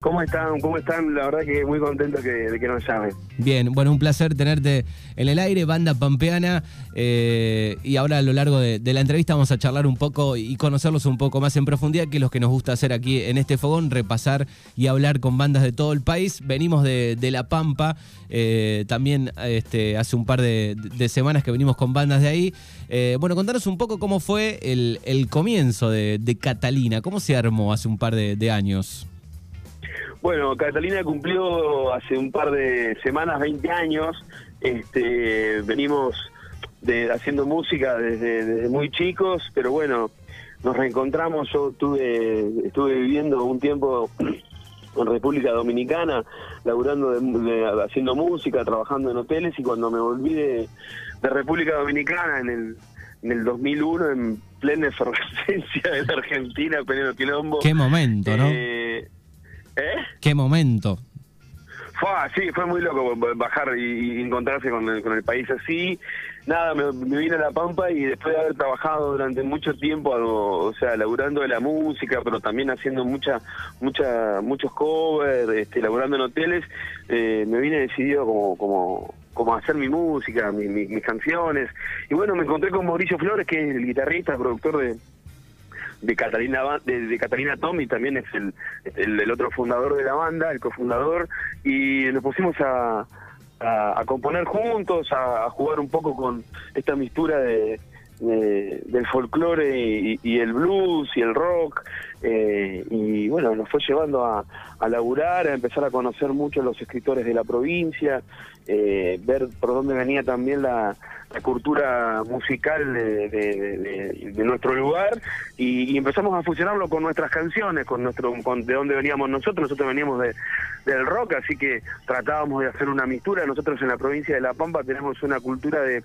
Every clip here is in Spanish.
¿Cómo están? ¿Cómo están? La verdad que muy contento de que nos llamen. Bien, bueno, un placer tenerte en el aire, banda pampeana. eh, y ahora a lo largo de, la entrevista vamos a charlar un poco y conocerlos un poco más en profundidad, que es lo que nos gusta hacer aquí en este fogón, repasar y hablar con bandas de todo el país. Venimos de, La Pampa, eh, también este, hace un par de, semanas que venimos con bandas de ahí. Eh, bueno, contanos un poco cómo fue el, comienzo de, Catalina, cómo se armó hace un par de años. Bueno, Catalina cumplió hace un par de semanas 20 años. Este, venimos de, haciendo música desde, desde muy chicos, pero bueno, nos reencontramos. Yo tuve, estuve viviendo un tiempo en República Dominicana, laburando, de- de- haciendo música, trabajando en hoteles y cuando me volví de, de República Dominicana en el, en el 2001, en plena efervescencia de la Argentina, pleno quilombo. Qué momento, ¿no? Eh, ¿Eh? Qué momento. Fue, sí, fue muy loco bajar y, y encontrarse con el, con el país así. Nada, me, me vine a La Pampa y después de haber trabajado durante mucho tiempo, o sea, laburando de la música, pero también haciendo mucha, mucha, muchos covers, este, laburando en hoteles, eh, me vine decidido como, como, como hacer mi música, mi- mi- mis canciones. Y bueno, me encontré con Mauricio Flores, que es el guitarrista, el productor de, de Catalina de, de Catalina Tom y también es el, el, otro fundador de la banda, el cofundador, y nos pusimos a, a, a componer juntos, a, a jugar un poco con esta mistura de, de- del folclore y, el blues y el rock, eh, y bueno, nos fue llevando a, a laburar, a empezar a conocer mucho los escritores de la provincia, eh, ver por dónde venía también la, la cultura musical de, nuestro lugar y, y empezamos a fusionarlo con nuestras canciones, con nuestro con de dónde veníamos nosotros, nosotros veníamos de, del rock, así que tratábamos de hacer una mistura, nosotros en la provincia de La Pampa tenemos una cultura de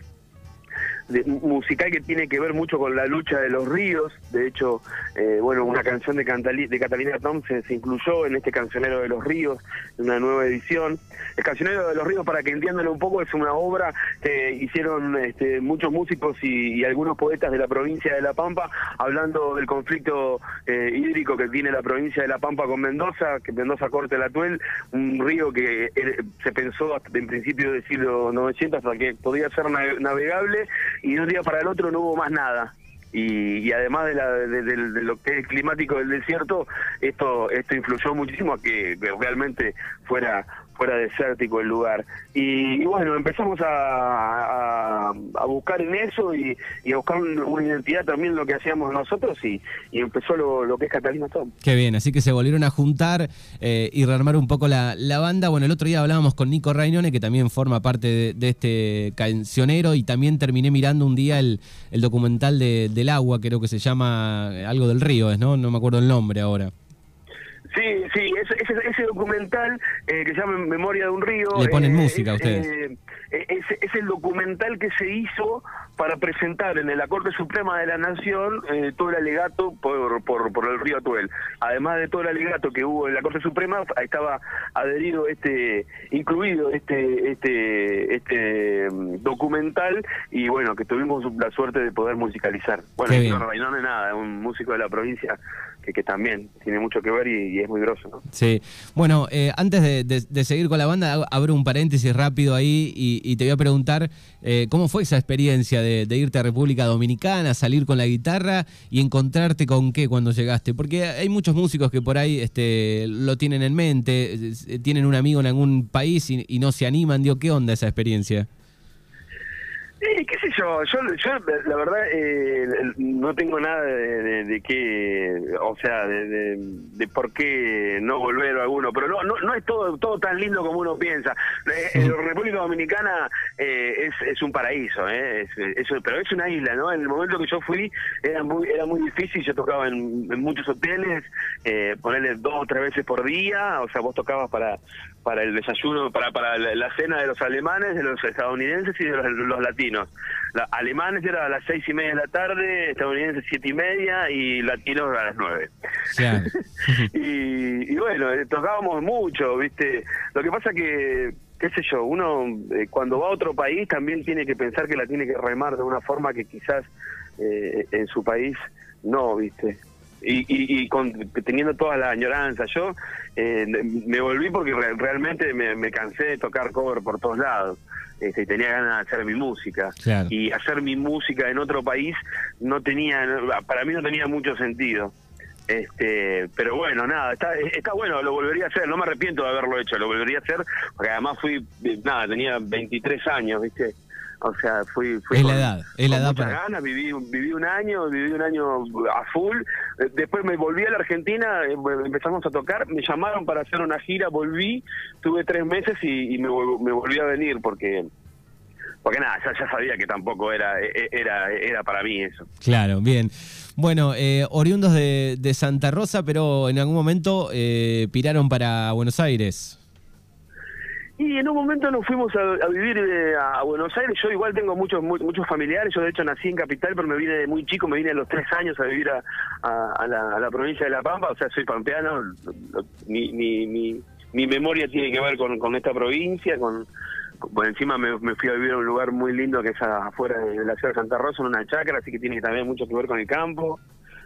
de- musical que tiene que ver mucho con la lucha de los ríos. De hecho, eh, bueno, una canción de, Cantali- de Catalina Tom se, incluyó en este Cancionero de los Ríos, en una nueva edición. El Cancionero de los Ríos, para que entiendan un poco, es una obra que hicieron este, muchos músicos y, algunos poetas de la provincia de La Pampa, hablando del conflicto eh, hídrico que tiene la provincia de La Pampa con Mendoza, que Mendoza corta el Atuel, un río que eh, se pensó hasta en principio del siglo 900 hasta que podía ser nave- navegable y de un día para el otro no hubo más nada. Y, y además de, la, de, de- de lo que es climático del desierto, esto esto influyó muchísimo a que, que realmente fuera fuera desértico el lugar. Y, y bueno, empezamos a, a, a buscar en eso y, y a buscar un- una identidad también lo que hacíamos nosotros y, y empezó lo, lo que es Catalina Tom. Qué bien, así que se volvieron a juntar eh, y rearmar un poco la, la banda. Bueno, el otro día hablábamos con Nico Rainone, que también forma parte de, de este cancionero, y también terminé mirando un día el, el documental de, del agua, creo que se llama algo del río, ¿es, ¿no? No me acuerdo el nombre ahora. Sí, sí, ese, ese, ese documental eh, que se llama Memoria de un río. Le ponen eh, música a es, ustedes. eh, es, es el documental que se hizo para presentar en la Corte Suprema de la Nación eh, todo el alegato por, por, por el río Atuel. Además de todo el alegato que hubo en la Corte Suprema, estaba adherido este, incluido este, este, este mm, documental y bueno, que tuvimos la suerte de poder musicalizar. Bueno, no, no es nada, es un músico de la provincia que, también tiene mucho que ver y, es muy grosso, ¿no? Sí. Bueno, eh, antes de, seguir con la banda, ab- abro un paréntesis rápido ahí y, y te voy a preguntar eh, cómo fue esa experiencia de, de irte a República Dominicana, salir con la guitarra y encontrarte con qué cuando llegaste. Porque hay muchos músicos que por ahí este, lo tienen en mente, eh, eh, tienen un amigo en algún país y, y no se animan. Digo, ¿qué onda esa experiencia? Sí, qué sé yo, yo, yo la verdad eh, no tengo nada de, de, qué, o sea, de, de, por qué no volver a alguno, pero no, no, no es todo todo tan lindo como uno piensa. Eh, la República Dominicana eh, es, es un paraíso, eh, pero es una isla, ¿no? En el momento que yo fui era muy era muy difícil, yo tocaba en, muchos hoteles, eh, ponerle dos o tres veces por día, o sea, vos tocabas para para el desayuno, para para la, cena de los alemanes, de los estadounidenses y de los latinos. La, alemanes era a las seis y media de la tarde, estadounidenses siete y media y latinos a las nueve. Y, y bueno, eh, tocábamos mucho, ¿viste? Lo que pasa que, qué sé yo, uno eh, cuando va a otro país también tiene que pensar que la tiene que remar de una forma que quizás eh, en su país no, ¿viste? y, teniendo toda la añoranza. Yo eh, me volví porque realmente me, cansé de tocar cover por todos lados. Este, tenía ganas de hacer mi música. Y hacer mi música en otro país no tenía, para mí no tenía mucho sentido. Este, pero bueno, nada, está, está bueno, lo volvería a hacer, no me arrepiento de haberlo hecho, lo volvería a hacer, porque además fui, nada, tenía 23 años, ¿viste? O sea, fui, fui es la edad, es la edad para... ganas, viví, viví un año, viví un año a full. Eh, después me volví a la Argentina, eh, empezamos a tocar, me llamaron para hacer una gira, volví, tuve tres meses y, me, volví a venir porque porque nada, ya, sabía que tampoco era, e, e, era, era para mí eso. Claro, bien. Bueno, eh, oriundos de, de, Santa Rosa, pero en algún momento eh, piraron para Buenos Aires. Y en un momento nos fuimos a, vivir eh, a Buenos Aires. Yo igual tengo muchos muchos familiares. Yo de hecho nací en Capital, pero me vine de muy chico, me vine a los tres años a vivir a, la, provincia de La Pampa. O sea, soy pampeano. Mi, mi, mi, memoria tiene que ver con, con esta provincia, con, por encima me, fui a vivir a un lugar muy lindo que es afuera de la ciudad de Santa Rosa, en una chacra, así que tiene también mucho que ver con el campo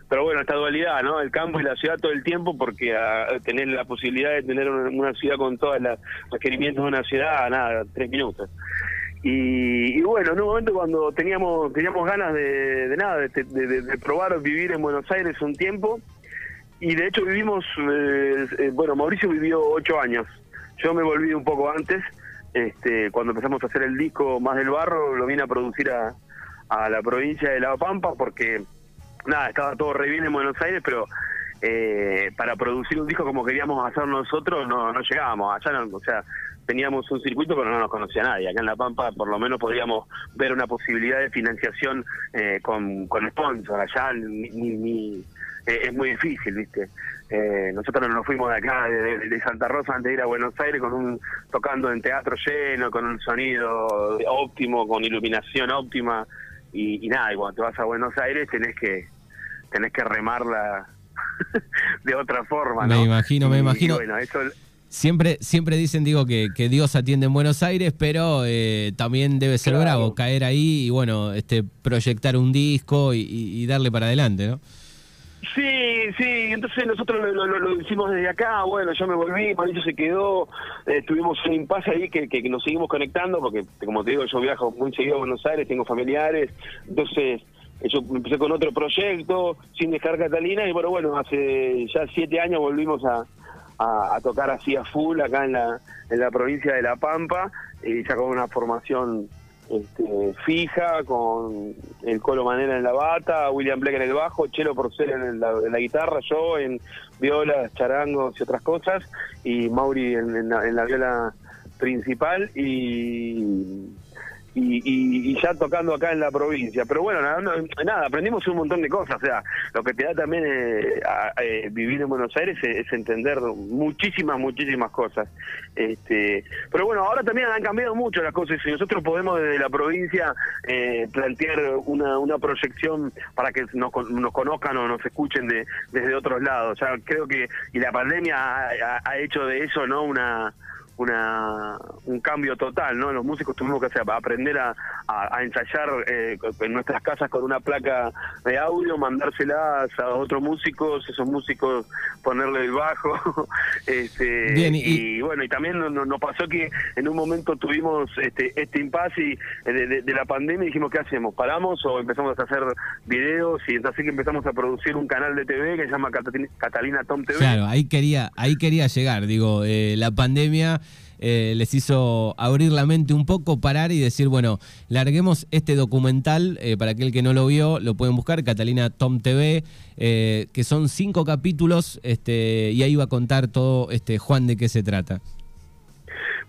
pero bueno, esta dualidad, ¿no? El campo y la ciudad todo el tiempo, porque a, tener la posibilidad de tener una, ciudad con todos los requerimientos de una ciudad, nada, tres minutos. Y, bueno, en un momento cuando teníamos teníamos ganas de, nada, de, probar vivir en Buenos Aires un tiempo, y de hecho vivimos, eh, eh, bueno, Mauricio vivió ocho años, yo me volví un poco antes, este, cuando empezamos a hacer el disco Más del Barro, lo vine a producir a, a la provincia de La Pampa, porque nada, estaba todo re bien en Buenos Aires, pero eh, para producir un disco como queríamos hacer nosotros no, no llegábamos, allá no, o sea, teníamos un circuito pero no nos conocía nadie, acá en La Pampa por lo menos podíamos ver una posibilidad de financiación eh, con, con sponsor, allá ni, ni, eh, es muy difícil, ¿viste? Eh, nosotros nos fuimos de acá, de, Santa Rosa, antes de ir a Buenos Aires, con un tocando en teatro lleno, con un sonido óptimo, con iluminación óptima, y, y nada, y cuando te vas a Buenos Aires tenés que tenés que remarla de otra forma, ¿no? Me imagino, me imagino. Siempre, siempre dicen, digo, que, que, Dios atiende en Buenos Aires, pero eh, también debe ser bravo caer ahí y, bueno, este proyectar un disco y, darle para adelante, ¿no? Sí, sí, entonces nosotros lo, hicimos desde acá, bueno, yo me volví, Mauricio se quedó, eh, tuvimos un impasse ahí que, que, nos seguimos conectando, porque como te digo, yo viajo muy seguido a Buenos Aires, tengo familiares, entonces yo empecé con otro proyecto, sin dejar Catalina, y bueno, bueno, hace ya siete años volvimos a, tocar así a full acá en la, en la provincia de La Pampa, y ya con una formación este, fija, con el Colo Manera en la bata, William Black en el bajo, Chelo Porcel en la, en la guitarra, yo en violas, charangos y otras cosas, y Mauri en, en la viola principal, y y, ya tocando acá en la provincia. Pero bueno, nada, aprendimos un montón de cosas. O sea, lo que te da también eh, eh, vivir en Buenos Aires es, entender muchísimas, muchísimas cosas. Este, pero bueno, ahora también han cambiado mucho las cosas y nosotros podemos desde la provincia eh, plantear una, una proyección para que nos, nos conozcan o nos escuchen de, desde otros lados. O sea, creo que y la pandemia ha hecho de eso, ¿no? Una una, un cambio total, ¿no? Los músicos tuvimos que hacer, aprender a, a, ensayar eh, en nuestras casas con una placa de audio, mandárselas a otros músicos, esos músicos ponerle el bajo. este, y, bueno, y también nos, pasó que en un momento tuvimos este, este impasse eh, de, la pandemia y dijimos, ¿qué hacemos? ¿Paramos o empezamos a hacer videos? Y así que empezamos a producir un canal de TV que se llama Catalina Tom TV. Claro, ahí quería, ahí quería llegar, digo, eh, la pandemia eh, les hizo abrir la mente un poco, parar y decir, bueno, larguemos este documental, eh, para aquel que no lo vio, lo pueden buscar, Catalina Tom TV, eh, que son cinco capítulos, este, y ahí va a contar todo este Juan de qué se trata.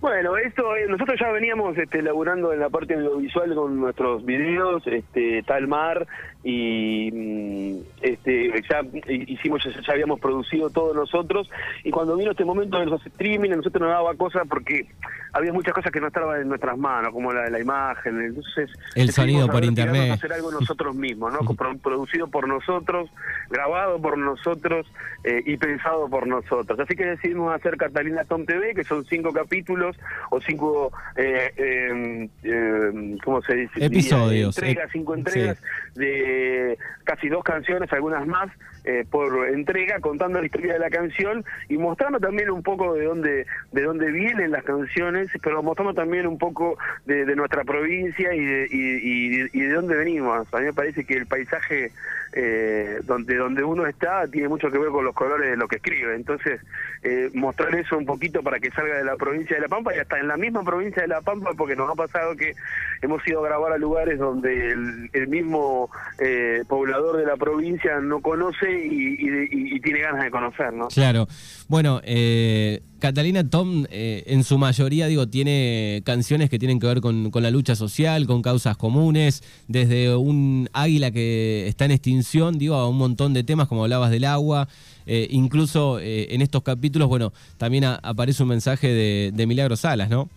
Bueno, esto eh, nosotros ya veníamos este, laburando en la parte audiovisual con nuestros videos, este, Tal Mar, y mm, este, ya hicimos, ya, habíamos producido todos nosotros, y cuando vino este momento de los streaming, a nosotros nos daba cosas porque había muchas cosas que no estaban en nuestras manos, como la, la imagen, entonces... El sonido por internet. hacer algo nosotros mismos, ¿no? producido por nosotros, grabado por nosotros eh, y pensado por nosotros. Así que decidimos hacer Catalina Tom TV, que son cinco capítulos o cinco, eh, em, em, ¿cómo se dice? Episodios. Entregas, cinco entregas de, eh, casi dos canciones, algunas más, eh, por entrega, contando la historia de la canción y mostrando también un poco de dónde, de dónde vienen las canciones, pero mostrando también un poco de, nuestra provincia y de, y, de dónde venimos. A mí me parece que el paisaje eh, donde, donde uno está tiene mucho que ver con los colores de lo que escribe. Entonces, eh, mostrar eso un poquito para que salga de la provincia de La Pampa y hasta en la misma provincia de La Pampa, porque nos ha pasado que hemos ido a grabar a lugares donde el, mismo eh, poblador de la provincia no conoce y, tiene ganas de conocer, ¿no? Claro. Bueno, eh, Catalina Tom eh, en su mayoría, digo, tiene canciones que tienen que ver con, la lucha social, con causas comunes, desde un águila que está en extinción, digo, a un montón de temas, como hablabas del agua. Eh, incluso eh, en estos capítulos, bueno, también aparece un mensaje de, de Milagro Salas, ¿no?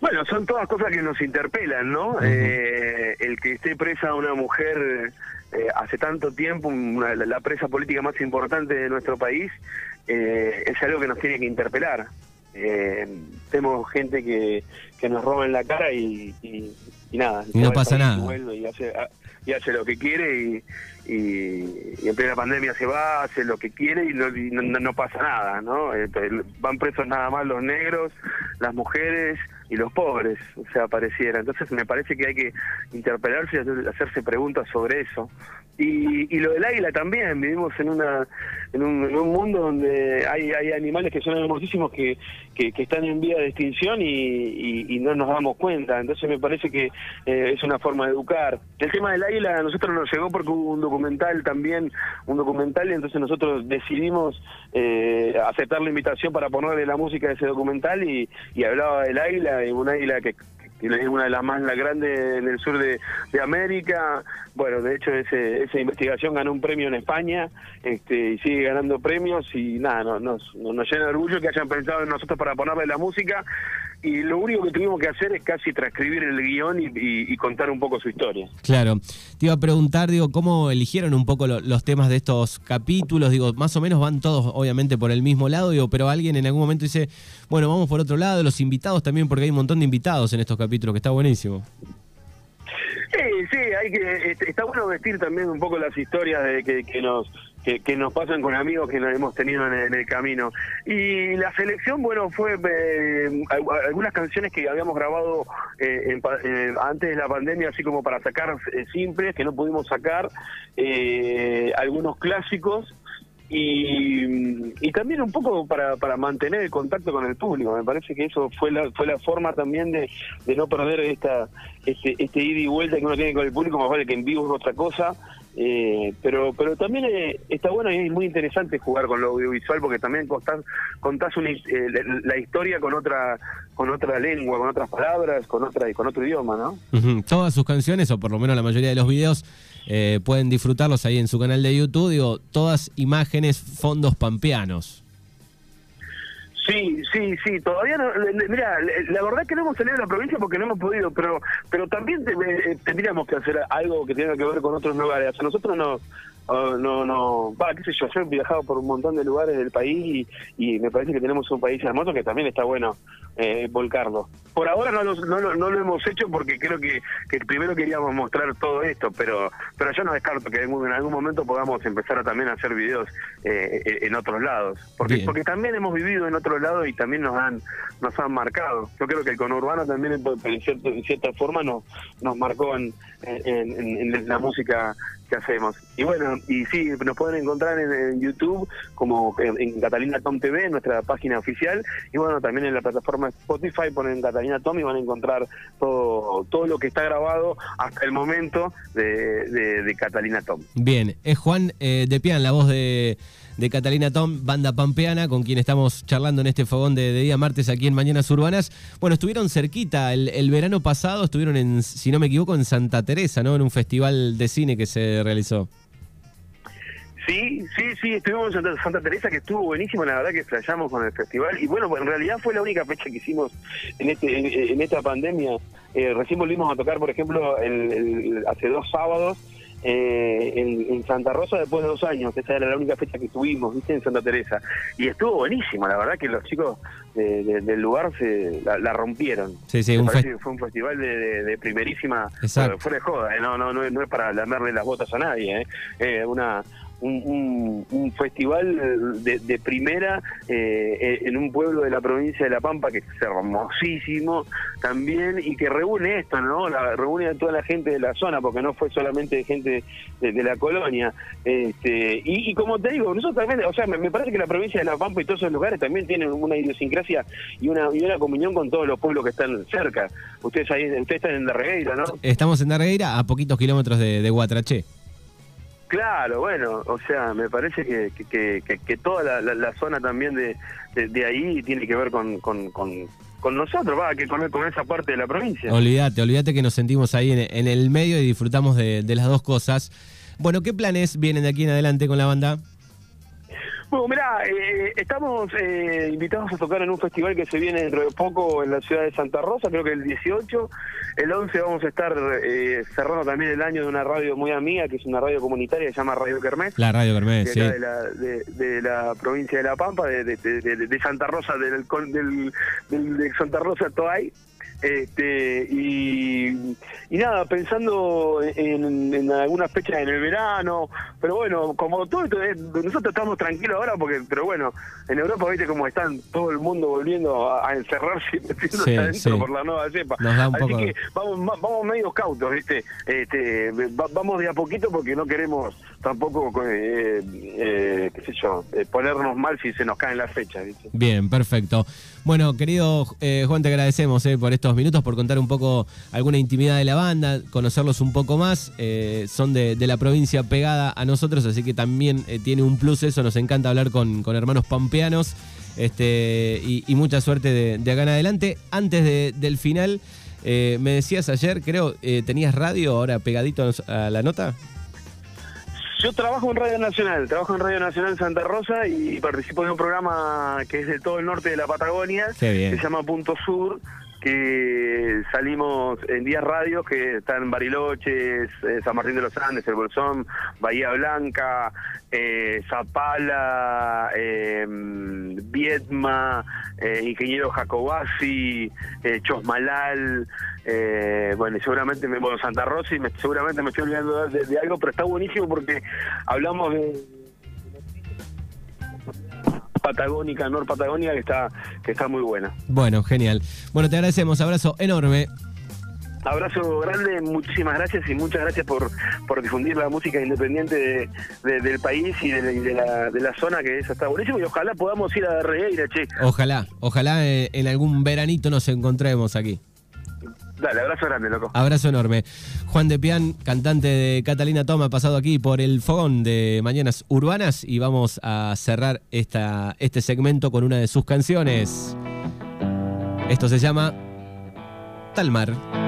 Bueno, son todas cosas que nos interpelan, ¿no? el que esté presa una mujer hace tanto tiempo, la presa política más importante de nuestro país, eh, es algo que nos tiene que interpelar. Eh, tenemos gente que, que nos roba en la cara y, nada. Y no pasa nada. Y hace, y hace lo que quiere y, y, en plena pandemia se va, hace lo que quiere y no, no, pasa nada, ¿no? Eh, van presos nada más los negros, las mujeres y los pobres, o sea, pareciera. Entonces me parece que hay que interpelarse y hacerse preguntas sobre eso. Y, y lo del águila también, vivimos en una en un, en un mundo donde hay, hay animales que son hermosísimos que, que, están en vía de extinción y, y, no nos damos cuenta. Entonces me parece que eh, es una forma de educar. El tema del águila a nosotros nos llegó porque hubo un documental también, un documental, y entonces nosotros decidimos eh, aceptar la invitación para ponerle la música de ese documental y, y hablaba del águila, y un águila que es una de las más grandes en el sur de, América. Bueno, de hecho ese, esa investigación ganó un premio en España este, y sigue ganando premios y nada, nos, nos, nos llena de orgullo que hayan pensado en nosotros para ponerle la música y lo único que tuvimos que hacer es casi transcribir el guion y, contar un poco su historia. Claro. Te iba a preguntar, digo, ¿cómo eligieron un poco los temas de estos capítulos? Digo, más o menos van todos, obviamente, por el mismo lado, digo, pero alguien en algún momento dice, bueno, vamos por otro lado, los invitados también, porque hay un montón de invitados en estos capítulos, que está buenísimo. Sí, sí, hay que, este, está bueno vestir también un poco las historias de que, nos que, nos pasan con amigos que nos hemos tenido en el, camino. Y la selección, bueno, fue eh, algunas canciones que habíamos grabado eh, eh, antes de la pandemia, así como para sacar simples, que no pudimos sacar, algunos clásicos y, también un poco para, para mantener el contacto con el público. Me parece que eso fue la, fue la forma también de, de no perder esta este, este ida y vuelta que uno tiene con el público, más vale que en vivo es otra cosa. Eh, pero pero también eh, está bueno y es muy interesante jugar con lo audiovisual porque también contás, contás eh, la historia con otra con otra lengua, con otras palabras, con otra con otro idioma, ¿no? Todas sus canciones, o por lo menos la mayoría de los videos, eh, pueden disfrutarlos ahí en su canal de YouTube. Digo, todas imágenes, fondos pampeanos. Sí, sí, sí, todavía no, mira, la verdad que no hemos salido de la provincia porque no hemos podido, pero pero también eh, tendríamos que hacer algo que tenga que ver con otros lugares. nosotros no, Oh, no, no, va, qué sé yo, yo he viajado por un montón de lugares del país y, me parece que tenemos un país hermoso que también está bueno eh, volcarlo. Por ahora no lo, no, no, lo hemos hecho porque creo que, que primero queríamos mostrar todo esto, pero pero yo no descarto que en algún momento podamos empezar a también hacer videos eh, en otros lados, porque porque también hemos vivido en otros lados y también nos han nos han marcado. Yo creo que el conurbano también en, cierto, en cierta forma nos nos marcó en, en la música que hacemos. Y bueno, y sí, nos pueden encontrar en, YouTube como en, Catalina Tom TV, nuestra página oficial, y bueno, también en la plataforma Spotify ponen Catalina Tom y van a encontrar todo, todo lo que está grabado hasta el momento de, Catalina Tom. Bien, es Juan eh, de Pian, la voz de Catalina Tom, banda pampeana, con quien estamos charlando en este fogón de, día martes aquí en Mañanas Urbanas. Bueno, estuvieron cerquita, el, verano pasado estuvieron en, si no me equivoco, en Santa Teresa, ¿no? En un festival de cine que se realizó. Sí, sí, sí, estuvimos en Santa, Teresa, que estuvo buenísimo, la verdad que flayamos con el festival. Y bueno, en realidad fue la única fecha que hicimos en, este, en, esta pandemia. Eh, recién volvimos a tocar, por ejemplo, el, hace dos sábados eh, en, Santa Rosa después de dos años. Esa era la única fecha que tuvimos, ¿viste? En Santa Teresa. Y estuvo buenísimo, la verdad que los chicos del lugar se la, rompieron. Sí, sí, un fue un festival de, primerísima, Exacto. fuera de joda, ¿eh? no, no, no, es para lamerle las botas a nadie, ¿eh? eh una un, un, festival de, primera eh, en un pueblo de la provincia de La Pampa que es hermosísimo también y que reúne esto, ¿no? La, reúne a toda la gente de la zona porque no fue solamente gente de, la colonia. Este, y, como te digo, nosotros también, o sea, me, parece que la provincia de La Pampa y todos esos lugares también tienen una idiosincrasia y una, y una comunión con todos los pueblos que están cerca. Ustedes ahí, ustedes están en Darregueira, ¿no? Estamos en Darregueira a poquitos kilómetros de, de. Claro, bueno, o sea, me parece que, que, que, toda la, zona también de, de, ahí tiene que ver con, con, con, nosotros, va, que con, con, esa parte de la provincia. Olvídate, olvídate que nos sentimos ahí en, el medio y disfrutamos de, de las dos cosas. Bueno, ¿qué planes vienen de aquí en adelante con la banda? Bueno, mirá, eh, estamos eh, invitados a tocar en un festival que se viene dentro de poco en la ciudad de Santa Rosa, creo que el 18. El 11 vamos a estar eh, cerrando también el año de una radio muy amiga, que es una radio comunitaria que se llama Radio Kermés. La Radio Kermés, sí. De la, de, la, provincia de La Pampa, de, Santa Rosa, del, del, de Santa Rosa Toay. Este, y, nada, pensando en, algunas fechas en el verano, pero bueno, como todo esto, nosotros estamos tranquilos ahora porque, pero bueno, en Europa, viste cómo están todo el mundo volviendo a, encerrarse y metiéndose adentro por la nueva cepa. Así que vamos, vamos medio cautos, viste, este, vamos de a poquito porque no queremos tampoco, eh, eh, qué sé yo, eh, ponernos mal si se nos caen las fechas. ¿viste? Bien, perfecto. Bueno, querido Juan, te agradecemos por estos minutos, por contar un poco alguna intimidad de la banda, conocerlos un poco más. son de, la provincia pegada a nosotros, así que también tiene un plus eso. Nos encanta hablar con, hermanos pampeanos. Este, y, mucha suerte de, acá en adelante. Antes del final, me decías ayer, creo, tenías radio ahora pegadito a la nota. Yo trabajo en Radio Nacional, trabajo en Radio Nacional Santa Rosa y participo de un programa que es de todo el norte de la Patagonia, que se llama Punto Sur, que salimos en días radios que están Bariloches, eh, San Martín de los Andes, El Bolsón, Bahía Blanca, eh, Zapala, eh, Viedma, eh, Ingeniero Jacobasi, Chosmalal, bueno, y seguramente me, bueno, Santa Rosa me, seguramente me estoy olvidando de algo, pero está buenísimo porque hablamos de patagónica, norpatagónica, que está, que está muy buena. Bueno, genial. Bueno, te agradecemos, abrazo enorme. Abrazo grande, muchísimas gracias y muchas gracias por, por difundir la música independiente del país y de, la, de la zona, que eso está buenísimo. Y ojalá podamos ir a Regueira, che. Ojalá, ojalá eh, en algún veranito nos encontremos aquí. Dale, abrazo grande, loco. Abrazo enorme. Juan de Pian, cantante de Catalina Toma, pasado aquí por el fogón de Mañanas Urbanas y vamos a cerrar esta, este segmento con una de sus canciones. Esto se llama Talmar.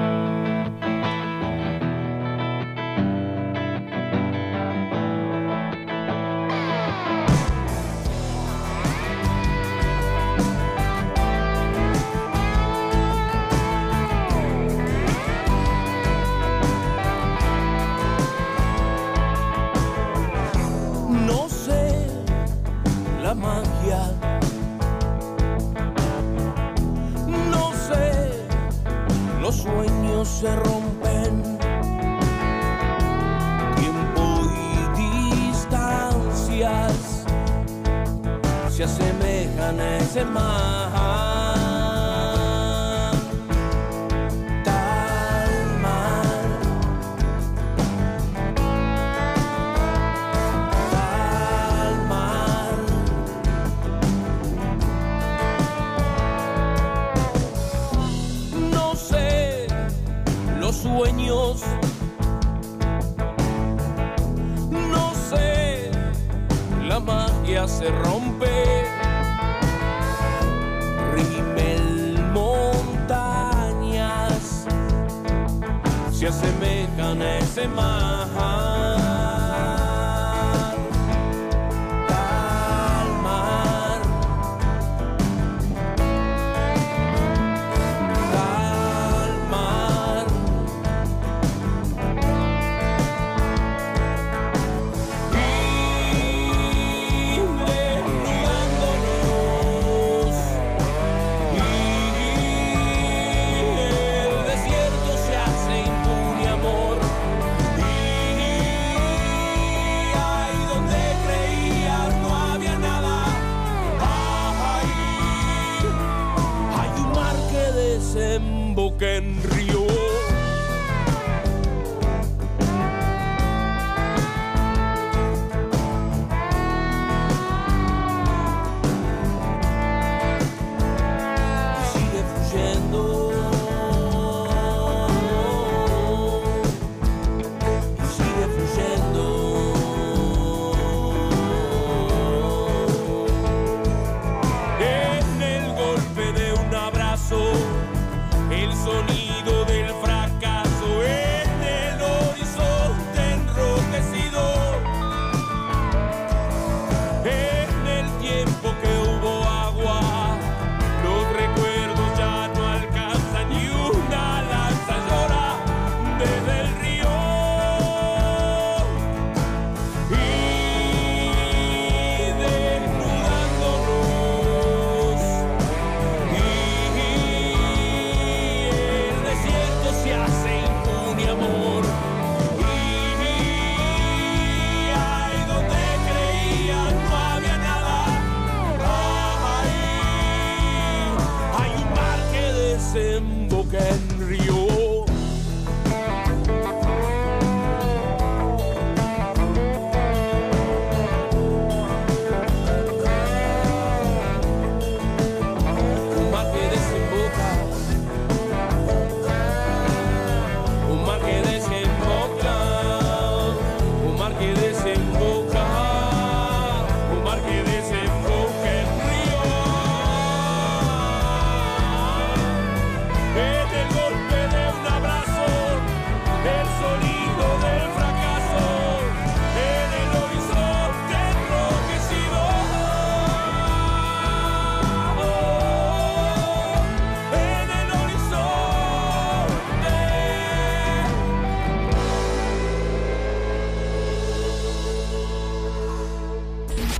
Se asemejan a ese mar. sueños. No sé, la magia se rompe. Se asemejan a ese mar.